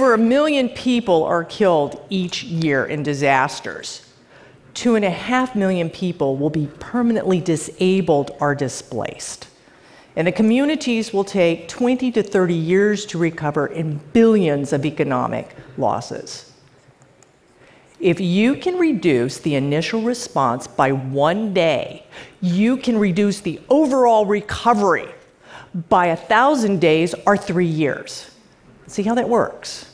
Over a million people are killed each year in disasters. Two and a half million people will be permanently disabled or displaced. And the communities will take 20 to 30 years to recover in billions of economic losses. If you can reduce the initial response by one day, you can reduce the overall recovery by a thousand days or three years. See how that works?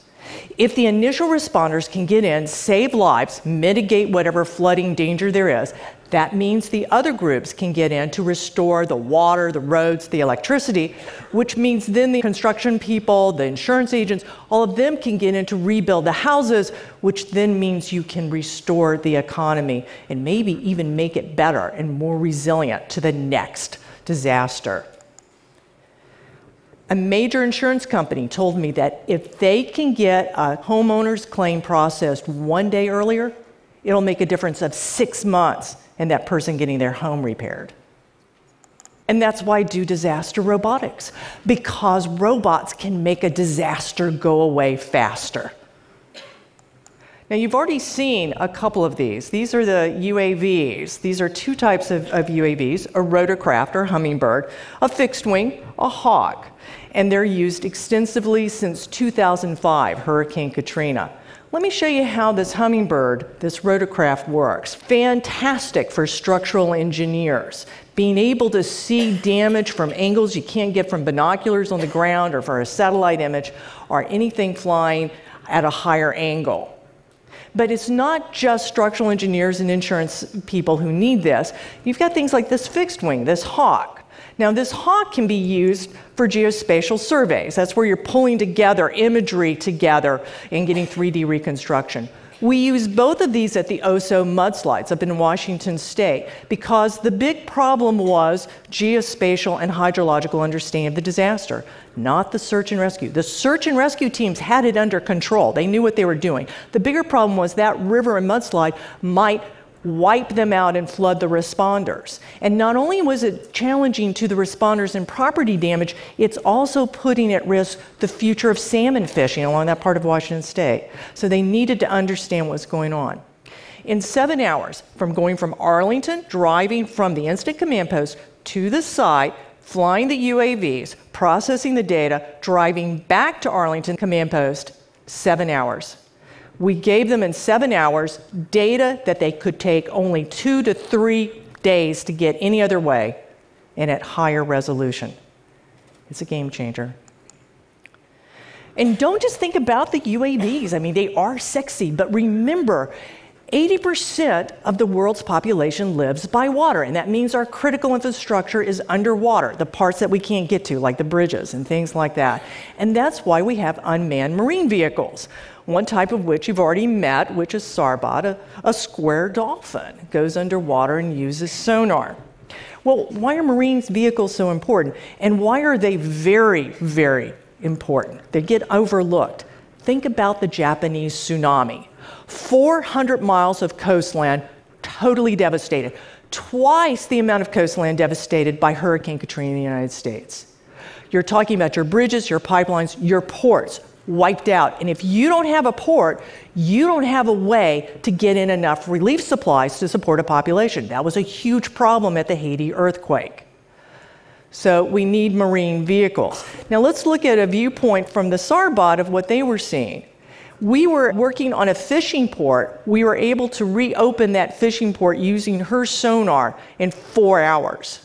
If the initial responders can get in, save lives, mitigate whatever flooding danger there is, that means the other groups can get in to restore the water, the roads, the electricity, which means then the construction people, the insurance agents, all of them can get in to rebuild the houses, which then means you can restore the economy and maybe even make it better and more resilient to the next disaster. A major insurance company told me that if they can get a homeowner's claim processed one day earlier, it'll make a difference of six months in that person getting their home repaired. And that's why I do disaster robotics, because robots can make a disaster go away faster. Now, you've already seen a couple of these. These are the UAVs. These are two types of, of UAVs a rotorcraft or hummingbird, a fixed wing, a hawk and they're used extensively since 2005, Hurricane Katrina. Let me show you how this hummingbird, this rotorcraft works. Fantastic for structural engineers. Being able to see damage from angles you can't get from binoculars on the ground or for a satellite image or anything flying at a higher angle. But it's not just structural engineers and insurance people who need this. You've got things like this fixed wing, this hawk. Now, this hawk can be used for geospatial surveys. That's where you're pulling together imagery together and getting 3D reconstruction. We use both of these at the Oso mudslides up in Washington state because the big problem was geospatial and hydrological understanding of the disaster, not the search and rescue. The search and rescue teams had it under control. They knew what they were doing. The bigger problem was that river and mudslide might wipe them out and flood the responders. And not only was it challenging to the responders in property damage, it's also putting at risk the future of salmon fishing along that part of Washington state. So they needed to understand what's going on. In seven hours, from going from Arlington, driving from the incident command post to the site, flying the UAVs, processing the data, driving back to Arlington command post, seven hours. We gave them in seven hours data that they could take only two to three days to get any other way and at higher resolution. It's a game changer. And don't just think about the UAVs. I mean, they are sexy, but remember, 80% of the world's population lives by water, and that means our critical infrastructure is underwater, the parts that we can't get to, like the bridges and things like that. And that's why we have unmanned marine vehicles one type of which you've already met, which is Sarbot, a, a square dolphin, goes underwater and uses sonar. Well, why are marine vehicles so important? And why are they very, very important? They get overlooked. Think about the Japanese tsunami 400 miles of coastline totally devastated, twice the amount of coastline devastated by Hurricane Katrina in the United States. You're talking about your bridges, your pipelines, your ports, wiped out. And if you don't have a port, you don't have a way to get in enough relief supplies to support a population. That was a huge problem at the Haiti earthquake. So we need marine vehicles. Now let's look at a viewpoint from the Sarbot of what they were seeing. We were working on a fishing port. We were able to reopen that fishing port using her sonar in four hours.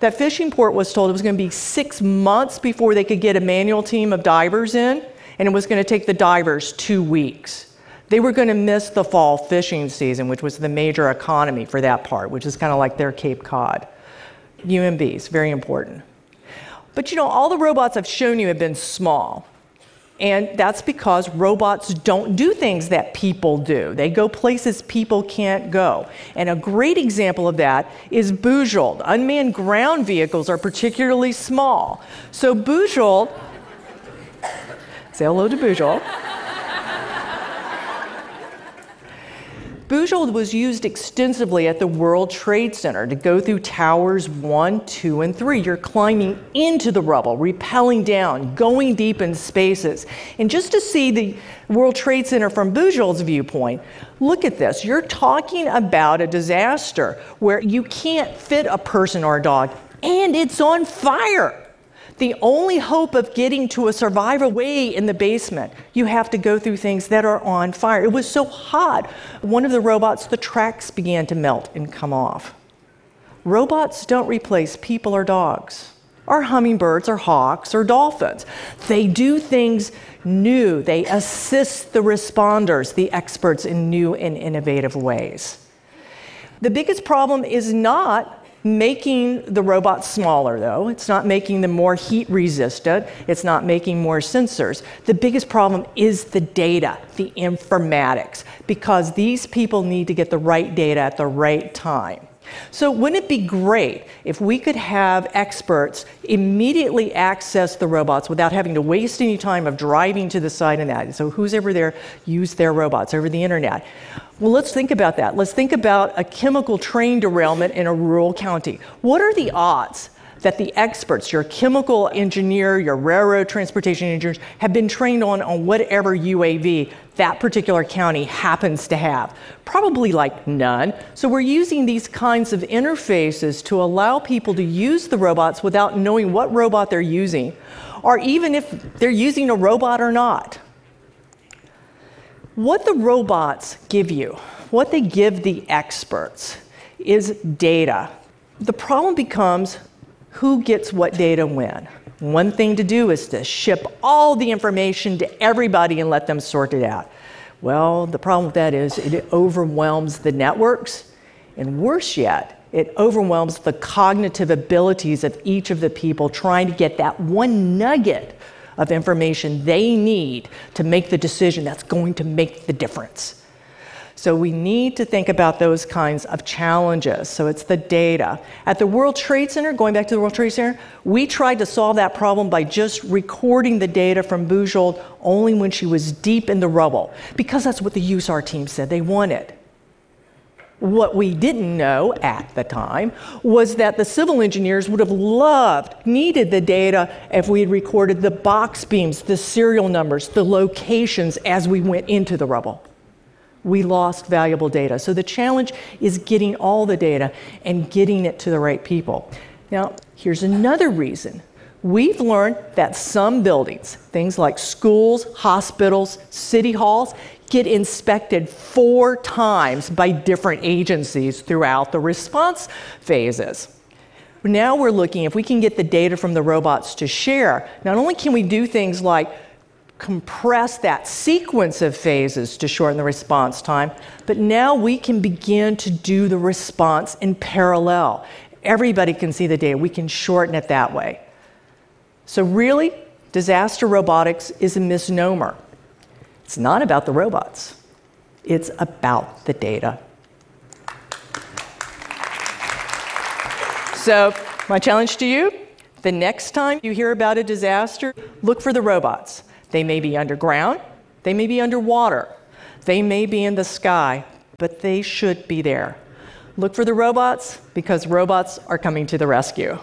That fishing port was told it was going to be six months before they could get a manual team of divers in and it was going to take the divers two weeks. They were going to miss the fall fishing season, which was the major economy for that part, which is kind of like their Cape Cod. UMVs, very important. But you know, all the robots I've shown you have been small. And that's because robots don't do things that people do. They go places people can't go. And a great example of that is Bujold. Unmanned ground vehicles are particularly small. So Bujold Say hello to Bujold. Bujold was used extensively at the World Trade Center to go through towers one, two, and three. You're climbing into the rubble, rappelling down, going deep in spaces. And just to see the World Trade Center from Bujold's viewpoint, look at this. You're talking about a disaster where you can't fit a person or a dog, and it's on fire the only hope of getting to a survivor way in the basement, you have to go through things that are on fire. It was so hot. One of the robots, the tracks began to melt and come off. Robots don't replace people or dogs, or hummingbirds, or hawks, or dolphins. They do things new, they assist the responders, the experts, in new and innovative ways. The biggest problem is not making the robots smaller, though. It's not making them more heat resistant. It's not making more sensors. The biggest problem is the data, the informatics, because these people need to get the right data at the right time. So, wouldn't it be great if we could have experts immediately access the robots without having to waste any time of driving to the site and that? So, who's ever there use their robots over the internet? Well, let's think about that. Let's think about a chemical train derailment in a rural county. What are the odds that the experts, your chemical engineer, your railroad transportation engineers, have been trained on on whatever UAV that particular county happens to have? Probably like none. So we're using these kinds of interfaces to allow people to use the robots without knowing what robot they're using, or even if they're using a robot or not. What the robots give you, what they give the experts, is data. The problem becomes who gets what data when. One thing to do is to ship all the information to everybody and let them sort it out. Well, the problem with that is it overwhelms the networks, and worse yet, it overwhelms the cognitive abilities of each of the people trying to get that one nugget of information they need to make the decision that's going to make the difference. So we need to think about those kinds of challenges. So it's the data. At the World Trade Center, going back to the World Trade Center, we tried to solve that problem by just recording the data from Bujold only when she was deep in the rubble, because that's what the USAR team said they wanted. What we didn't know at the time was that the civil engineers would have loved, needed the data if we had recorded the box beams, the serial numbers, the locations as we went into the rubble. We lost valuable data. So the challenge is getting all the data and getting it to the right people. Now, here's another reason. We've learned that some buildings, things like schools, hospitals, city halls, get inspected four times by different agencies throughout the response phases. Now we're looking if we can get the data from the robots to share. Not only can we do things like compress that sequence of phases to shorten the response time, but now we can begin to do the response in parallel. Everybody can see the data. We can shorten it that way. So, really, disaster robotics is a misnomer. It's not about the robots, it's about the data. So, my challenge to you the next time you hear about a disaster, look for the robots. They may be underground, they may be underwater, they may be in the sky, but they should be there. Look for the robots because robots are coming to the rescue.